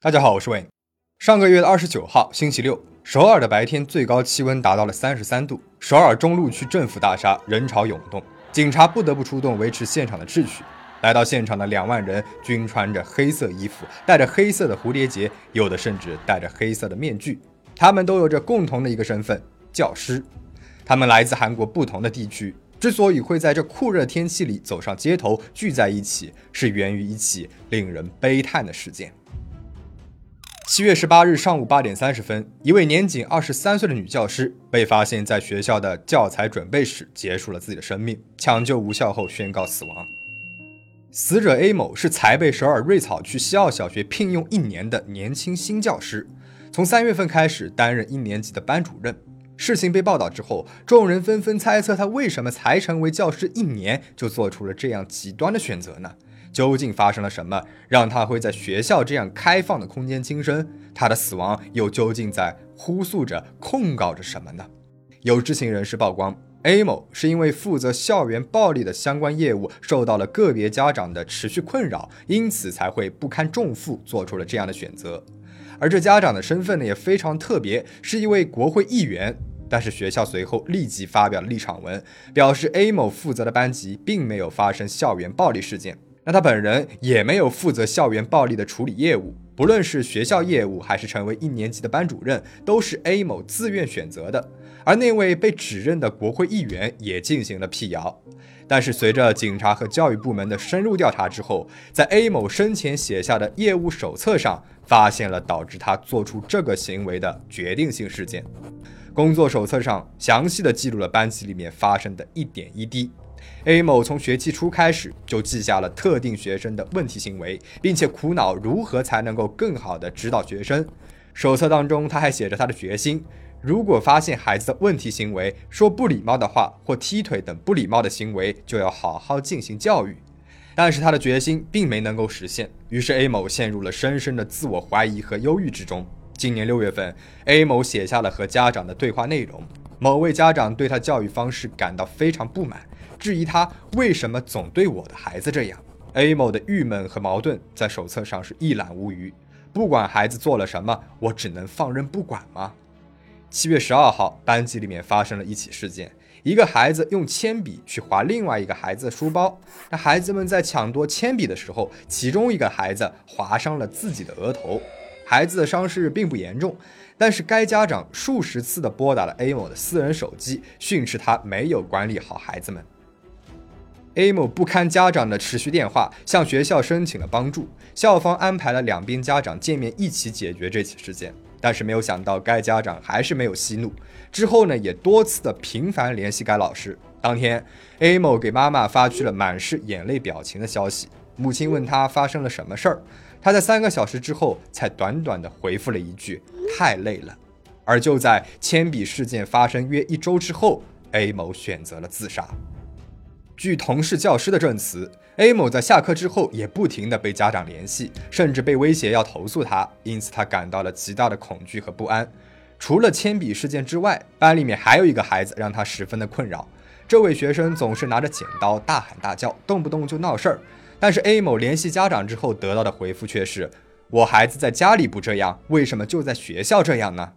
大家好，我是 Wayne。上个月的二十九号，星期六，首尔的白天最高气温达到了三十三度。首尔中路区政府大厦人潮涌动，警察不得不出动维持现场的秩序。来到现场的两万人均穿着黑色衣服，戴着黑色的蝴蝶结，有的甚至戴着黑色的面具。他们都有着共同的一个身份——教师。他们来自韩国不同的地区，之所以会在这酷热天气里走上街头聚在一起，是源于一起令人悲叹的事件。七月十八日上午八点三十分，一位年仅二十三岁的女教师被发现在学校的教材准备室结束了自己的生命，抢救无效后宣告死亡。死者 A 某是才被首尔瑞草区西奥小学聘用一年的年轻新教师，从三月份开始担任一年级的班主任。事情被报道之后，众人纷纷猜测他为什么才成为教师一年就做出了这样极端的选择呢？究竟发生了什么，让他会在学校这样开放的空间轻生？他的死亡又究竟在呼诉着、控告着什么呢？有知情人士曝光，A 某是因为负责校园暴力的相关业务，受到了个别家长的持续困扰，因此才会不堪重负，做出了这样的选择。而这家长的身份呢，也非常特别，是一位国会议员。但是学校随后立即发表了立场文，表示 A 某负责的班级并没有发生校园暴力事件。那他本人也没有负责校园暴力的处理业务，不论是学校业务还是成为一年级的班主任，都是 A 某自愿选择的。而那位被指认的国会议员也进行了辟谣。但是随着警察和教育部门的深入调查之后，在 A 某生前写下的业务手册上，发现了导致他做出这个行为的决定性事件。工作手册上详细的记录了班级里面发生的一点一滴。A 某从学期初开始就记下了特定学生的问题行为，并且苦恼如何才能够更好的指导学生。手册当中，他还写着他的决心：如果发现孩子的问题行为，说不礼貌的话或踢腿等不礼貌的行为，就要好好进行教育。但是他的决心并没能够实现，于是 A 某陷入了深深的自我怀疑和忧郁之中。今年六月份，A 某写下了和家长的对话内容。某位家长对他教育方式感到非常不满。质疑他为什么总对我的孩子这样？A 某的郁闷和矛盾在手册上是一览无余。不管孩子做了什么，我只能放任不管吗？七月十二号，班级里面发生了一起事件：一个孩子用铅笔去划另外一个孩子的书包。那孩子们在抢夺铅笔的时候，其中一个孩子划伤了自己的额头。孩子的伤势并不严重，但是该家长数十次的拨打了 A 某的私人手机，训斥他没有管理好孩子们。A 某不堪家长的持续电话，向学校申请了帮助。校方安排了两边家长见面，一起解决这起事件。但是没有想到，该家长还是没有息怒。之后呢，也多次的频繁联系该老师。当天，A 某给妈妈发去了满是眼泪表情的消息。母亲问他发生了什么事儿，他在三个小时之后才短短的回复了一句：“太累了。”而就在铅笔事件发生约一周之后，A 某选择了自杀。据同事教师的证词，A 某在下课之后也不停地被家长联系，甚至被威胁要投诉他，因此他感到了极大的恐惧和不安。除了铅笔事件之外，班里面还有一个孩子让他十分的困扰。这位学生总是拿着剪刀大喊大叫，动不动就闹事儿。但是 A 某联系家长之后得到的回复却是：我孩子在家里不这样，为什么就在学校这样呢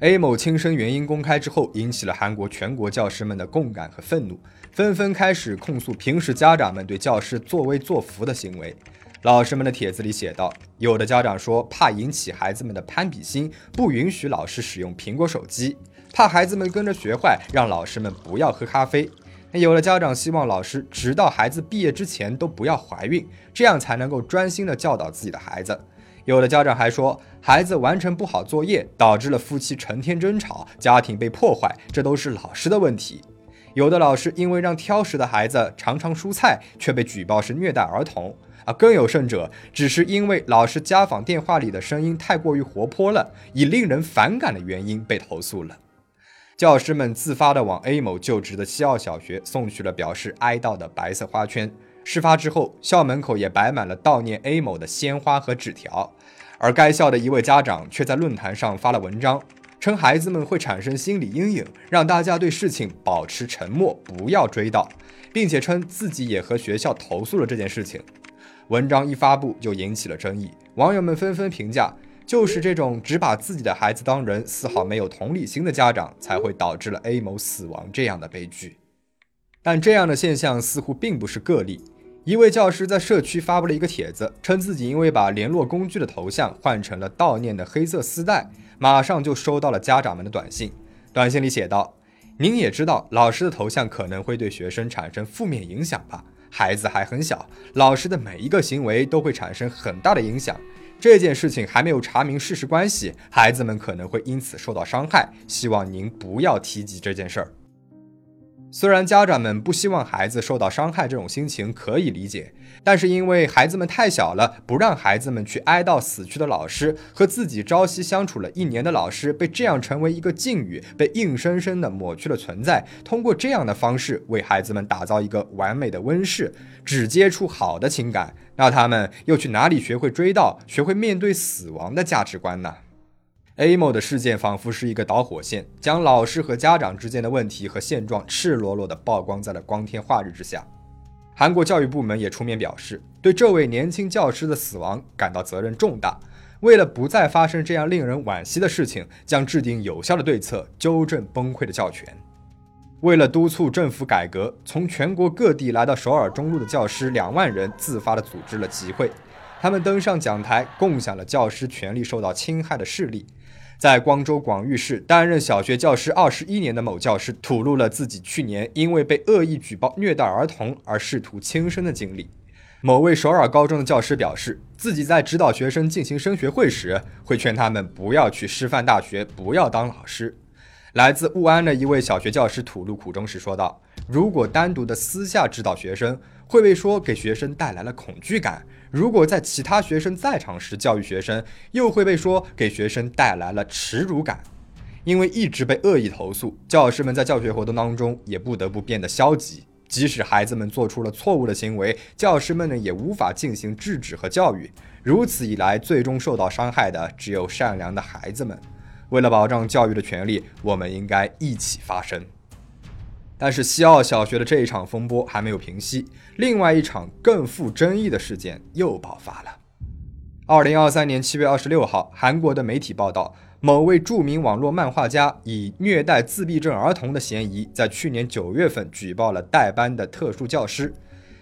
？A 某轻生原因公开之后，引起了韩国全国教师们的共感和愤怒。纷纷开始控诉平时家长们对教师作威作福的行为。老师们的帖子里写道：有的家长说怕引起孩子们的攀比心，不允许老师使用苹果手机；怕孩子们跟着学坏，让老师们不要喝咖啡。有的家长希望老师直到孩子毕业之前都不要怀孕，这样才能够专心的教导自己的孩子。有的家长还说，孩子完成不好作业，导致了夫妻成天争吵，家庭被破坏，这都是老师的问题。有的老师因为让挑食的孩子尝尝蔬菜，却被举报是虐待儿童啊！更有甚者，只是因为老师家访电话里的声音太过于活泼了，以令人反感的原因被投诉了。教师们自发地往 A 某就职的西奥小学送去了表示哀悼的白色花圈。事发之后，校门口也摆满了悼念 A 某的鲜花和纸条，而该校的一位家长却在论坛上发了文章。称孩子们会产生心理阴影，让大家对事情保持沉默，不要追悼，并且称自己也和学校投诉了这件事情。文章一发布就引起了争议，网友们纷纷评价。就是这种只把自己的孩子当人、丝毫没有同理心的家长，才会导致了 A 某死亡这样的悲剧。但这样的现象似乎并不是个例。一位教师在社区发布了一个帖子，称自己因为把联络工具的头像换成了悼念的黑色丝带，马上就收到了家长们的短信。短信里写道：“您也知道，老师的头像可能会对学生产生负面影响吧？孩子还很小，老师的每一个行为都会产生很大的影响。”这件事情还没有查明事实关系，孩子们可能会因此受到伤害。希望您不要提及这件事儿。虽然家长们不希望孩子受到伤害，这种心情可以理解，但是因为孩子们太小了，不让孩子们去哀悼死去的老师和自己朝夕相处了一年的老师被这样成为一个禁语，被硬生生的抹去了存在。通过这样的方式为孩子们打造一个完美的温室，只接触好的情感，那他们又去哪里学会追悼、学会面对死亡的价值观呢？A 某的事件仿佛是一个导火线，将老师和家长之间的问题和现状赤裸裸地曝光在了光天化日之下。韩国教育部门也出面表示，对这位年轻教师的死亡感到责任重大，为了不再发生这样令人惋惜的事情，将制定有效的对策，纠正崩溃的教权。为了督促政府改革，从全国各地来到首尔中路的教师两万人自发地组织了集会，他们登上讲台，共享了教师权利受到侵害的事例。在光州广域市担任小学教师二十一年的某教师吐露了自己去年因为被恶意举报虐待儿童而试图轻生的经历。某位首尔高中的教师表示，自己在指导学生进行升学会时，会劝他们不要去师范大学，不要当老师。来自务安的一位小学教师吐露苦衷时说道：“如果单独的私下指导学生，会被说给学生带来了恐惧感。”如果在其他学生在场时教育学生，又会被说给学生带来了耻辱感。因为一直被恶意投诉，教师们在教学活动当中也不得不变得消极。即使孩子们做出了错误的行为，教师们呢也无法进行制止和教育。如此一来，最终受到伤害的只有善良的孩子们。为了保障教育的权利，我们应该一起发声。但是西奥小学的这一场风波还没有平息，另外一场更富争议的事件又爆发了。二零二三年七月二十六号，韩国的媒体报道，某位著名网络漫画家以虐待自闭症儿童的嫌疑，在去年九月份举报了代班的特殊教师。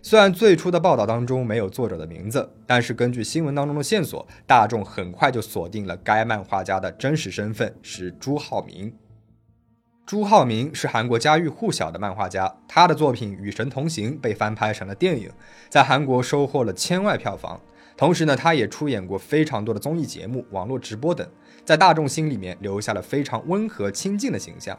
虽然最初的报道当中没有作者的名字，但是根据新闻当中的线索，大众很快就锁定了该漫画家的真实身份是朱浩明。朱浩明是韩国家喻户晓的漫画家，他的作品《与神同行》被翻拍成了电影，在韩国收获了千万票房。同时呢，他也出演过非常多的综艺节目、网络直播等，在大众心里面留下了非常温和亲近的形象。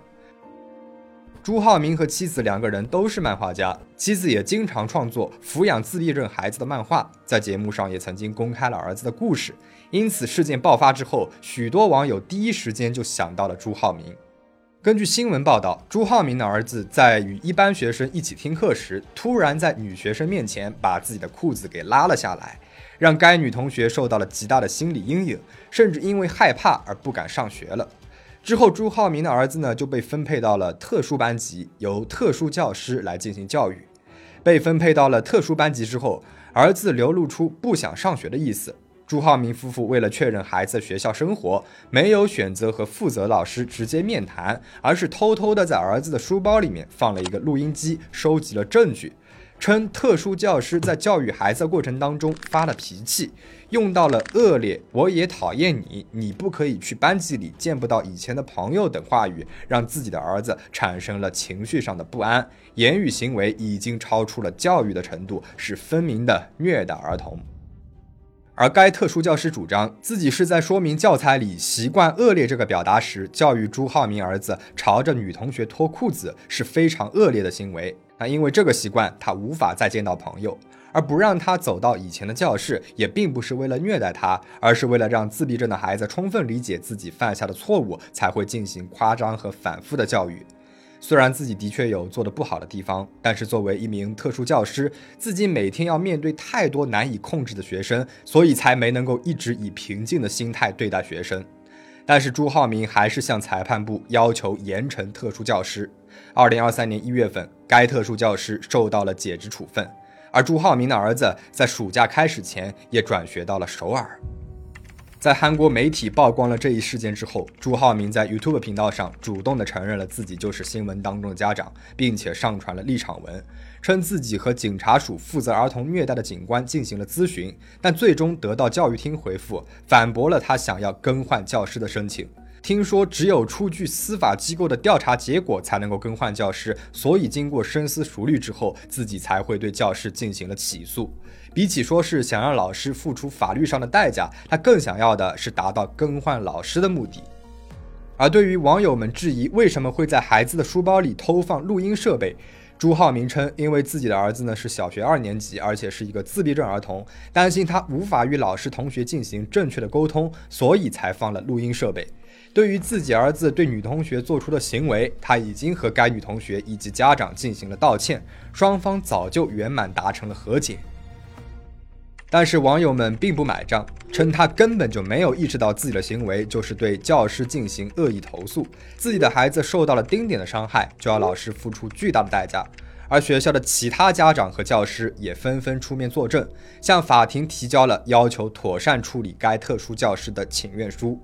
朱浩明和妻子两个人都是漫画家，妻子也经常创作抚养自闭症孩子的漫画，在节目上也曾经公开了儿子的故事。因此，事件爆发之后，许多网友第一时间就想到了朱浩明。根据新闻报道，朱浩明的儿子在与一班学生一起听课时，突然在女学生面前把自己的裤子给拉了下来，让该女同学受到了极大的心理阴影，甚至因为害怕而不敢上学了。之后，朱浩明的儿子呢就被分配到了特殊班级，由特殊教师来进行教育。被分配到了特殊班级之后，儿子流露出不想上学的意思。朱浩明夫妇为了确认孩子的学校生活，没有选择和负责老师直接面谈，而是偷偷的在儿子的书包里面放了一个录音机，收集了证据，称特殊教师在教育孩子过程当中发了脾气，用到了恶劣、我也讨厌你、你不可以去班级里见不到以前的朋友等话语，让自己的儿子产生了情绪上的不安，言语行为已经超出了教育的程度，是分明的虐待儿童。而该特殊教师主张自己是在说明教材里“习惯恶劣”这个表达时，教育朱浩明儿子朝着女同学脱裤子是非常恶劣的行为。那因为这个习惯，他无法再见到朋友，而不让他走到以前的教室，也并不是为了虐待他，而是为了让自闭症的孩子充分理解自己犯下的错误，才会进行夸张和反复的教育。虽然自己的确有做的不好的地方，但是作为一名特殊教师，自己每天要面对太多难以控制的学生，所以才没能够一直以平静的心态对待学生。但是朱浩明还是向裁判部要求严惩特殊教师。二零二三年一月份，该特殊教师受到了解职处分。而朱浩明的儿子在暑假开始前也转学到了首尔。在韩国媒体曝光了这一事件之后，朱浩明在 YouTube 频道上主动的承认了自己就是新闻当中的家长，并且上传了立场文，称自己和警察署负责儿童虐待的警官进行了咨询，但最终得到教育厅回复，反驳了他想要更换教师的申请。听说只有出具司法机构的调查结果才能够更换教师，所以经过深思熟虑之后，自己才会对教师进行了起诉。比起说是想让老师付出法律上的代价，他更想要的是达到更换老师的目的。而对于网友们质疑为什么会在孩子的书包里偷放录音设备，朱浩明称，因为自己的儿子呢是小学二年级，而且是一个自闭症儿童，担心他无法与老师同学进行正确的沟通，所以才放了录音设备。对于自己儿子对女同学做出的行为，他已经和该女同学以及家长进行了道歉，双方早就圆满达成了和解。但是网友们并不买账，称他根本就没有意识到自己的行为就是对教师进行恶意投诉，自己的孩子受到了丁点的伤害，就要老师付出巨大的代价。而学校的其他家长和教师也纷纷出面作证，向法庭提交了要求妥善处理该特殊教师的请愿书。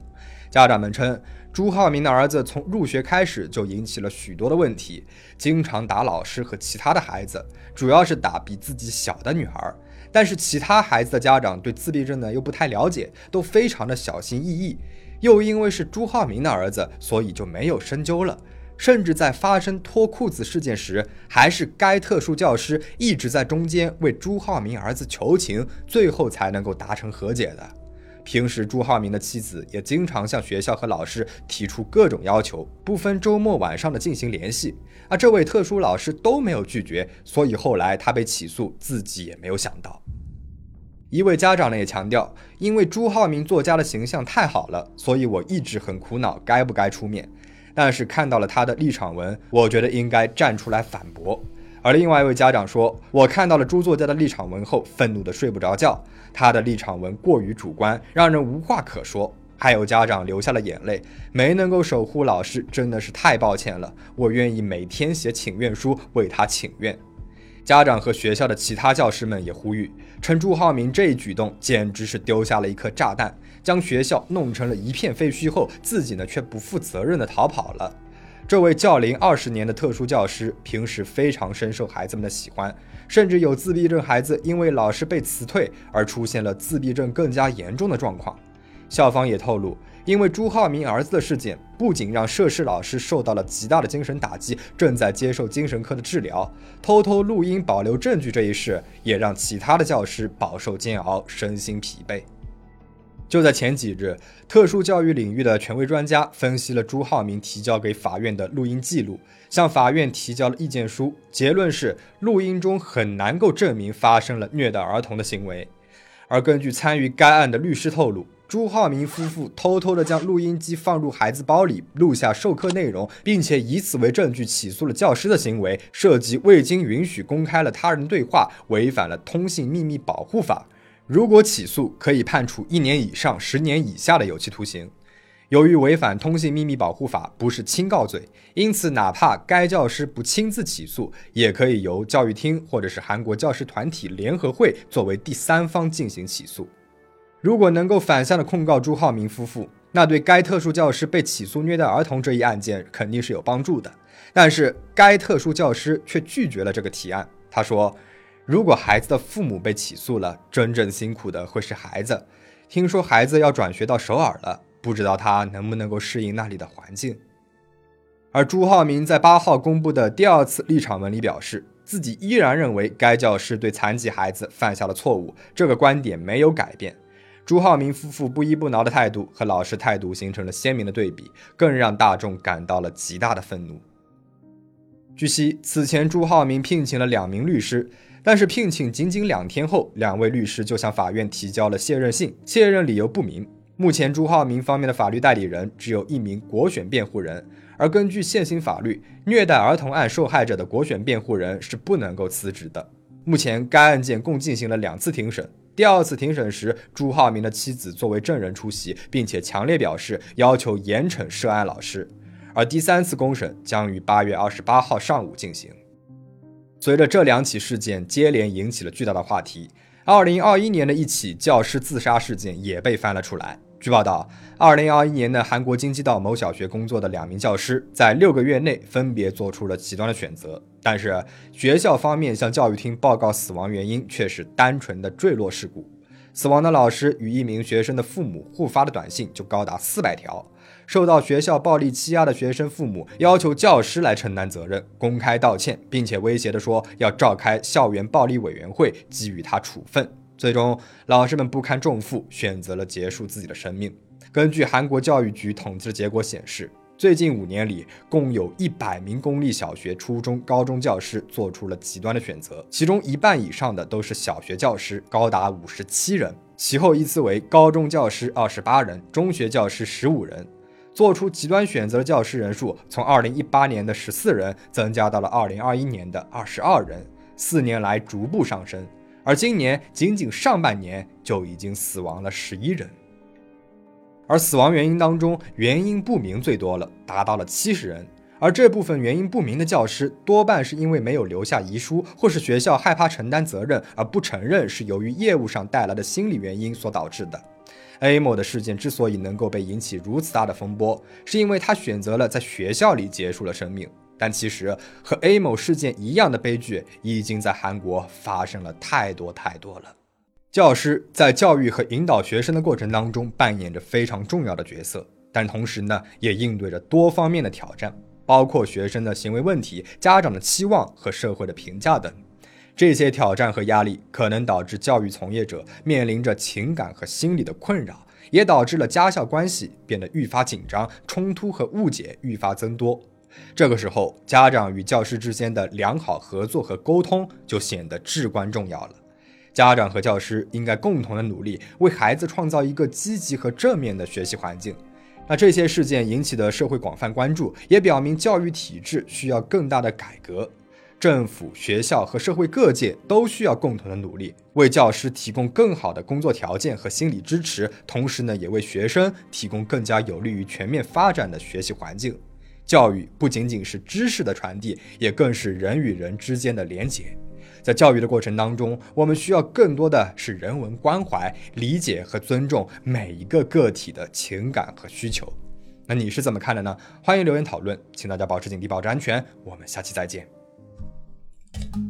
家长们称，朱浩明的儿子从入学开始就引起了许多的问题，经常打老师和其他的孩子，主要是打比自己小的女孩。但是其他孩子的家长对自闭症呢又不太了解，都非常的小心翼翼。又因为是朱浩明的儿子，所以就没有深究了。甚至在发生脱裤子事件时，还是该特殊教师一直在中间为朱浩明儿子求情，最后才能够达成和解的。平时，朱浩明的妻子也经常向学校和老师提出各种要求，不分周末晚上的进行联系，而这位特殊老师都没有拒绝，所以后来他被起诉，自己也没有想到。一位家长呢也强调，因为朱浩明作家的形象太好了，所以我一直很苦恼该不该出面，但是看到了他的立场文，我觉得应该站出来反驳。而另外一位家长说：“我看到了朱作家的立场文后，愤怒的睡不着觉。他的立场文过于主观，让人无话可说。”还有家长流下了眼泪，没能够守护老师，真的是太抱歉了。我愿意每天写请愿书为他请愿。家长和学校的其他教师们也呼吁，称朱浩明这一举动简直是丢下了一颗炸弹，将学校弄成了一片废墟后，自己呢却不负责任的逃跑了。这位教龄二十年的特殊教师，平时非常深受孩子们的喜欢，甚至有自闭症孩子因为老师被辞退而出现了自闭症更加严重的状况。校方也透露，因为朱浩明儿子的事件，不仅让涉事老师受到了极大的精神打击，正在接受精神科的治疗，偷偷录音保留证据这一事，也让其他的教师饱受煎熬，身心疲惫。就在前几日，特殊教育领域的权威专家分析了朱浩明提交给法院的录音记录，向法院提交了意见书。结论是，录音中很难够证明发生了虐待儿童的行为。而根据参与该案的律师透露，朱浩明夫妇偷偷的将录音机放入孩子包里，录下授课内容，并且以此为证据起诉了教师的行为，涉及未经允许公开了他人对话，违反了通信秘密保护法。如果起诉，可以判处一年以上十年以下的有期徒刑。由于违反通信秘密保护法不是轻告罪，因此哪怕该教师不亲自起诉，也可以由教育厅或者是韩国教师团体联合会作为第三方进行起诉。如果能够反向的控告朱浩明夫妇，那对该特殊教师被起诉虐待儿童这一案件肯定是有帮助的。但是该特殊教师却拒绝了这个提案，他说。如果孩子的父母被起诉了，真正辛苦的会是孩子。听说孩子要转学到首尔了，不知道他能不能够适应那里的环境。而朱浩明在八号公布的第二次立场文里表示，自己依然认为该教师对残疾孩子犯下了错误，这个观点没有改变。朱浩明夫妇不依不挠的态度和老师态度形成了鲜明的对比，更让大众感到了极大的愤怒。据悉，此前朱浩明聘请了两名律师。但是聘请仅仅两天后，两位律师就向法院提交了卸任信，卸任理由不明。目前朱浩明方面的法律代理人只有一名国选辩护人，而根据现行法律，虐待儿童案受害者的国选辩护人是不能够辞职的。目前该案件共进行了两次庭审，第二次庭审时，朱浩明的妻子作为证人出席，并且强烈表示要求严惩涉案老师，而第三次公审将于八月二十八号上午进行。随着这两起事件接连引起了巨大的话题，二零二一年的一起教师自杀事件也被翻了出来。据报道，二零二一年的韩国京畿道某小学工作的两名教师，在六个月内分别做出了极端的选择，但是学校方面向教育厅报告死亡原因却是单纯的坠落事故。死亡的老师与一名学生的父母互发的短信就高达四百条。受到学校暴力欺压的学生父母要求教师来承担责任，公开道歉，并且威胁的说要召开校园暴力委员会，给予他处分。最终，老师们不堪重负，选择了结束自己的生命。根据韩国教育局统计的结果显示，最近五年里，共有一百名公立小学、初中、高中教师做出了极端的选择，其中一半以上的都是小学教师，高达五十七人。其后依次为高中教师二十八人，中学教师十五人。做出极端选择的教师人数从二零一八年的十四人增加到了二零二一年的二十二人，四年来逐步上升。而今年仅仅上半年就已经死亡了十一人，而死亡原因当中原因不明最多了，达到了七十人。而这部分原因不明的教师多半是因为没有留下遗书，或是学校害怕承担责任而不承认是由于业务上带来的心理原因所导致的。A 某的事件之所以能够被引起如此大的风波，是因为他选择了在学校里结束了生命。但其实和 A 某事件一样的悲剧，已经在韩国发生了太多太多了。教师在教育和引导学生的过程当中扮演着非常重要的角色，但同时呢，也应对着多方面的挑战，包括学生的行为问题、家长的期望和社会的评价等。这些挑战和压力可能导致教育从业者面临着情感和心理的困扰，也导致了家校关系变得愈发紧张，冲突和误解愈发增多。这个时候，家长与教师之间的良好合作和沟通就显得至关重要了。家长和教师应该共同的努力，为孩子创造一个积极和正面的学习环境。那这些事件引起的社会广泛关注，也表明教育体制需要更大的改革。政府、学校和社会各界都需要共同的努力，为教师提供更好的工作条件和心理支持，同时呢，也为学生提供更加有利于全面发展的学习环境。教育不仅仅是知识的传递，也更是人与人之间的连结。在教育的过程当中，我们需要更多的是人文关怀、理解和尊重每一个个体的情感和需求。那你是怎么看的呢？欢迎留言讨论，请大家保持警惕，保持安全。我们下期再见。Thank you.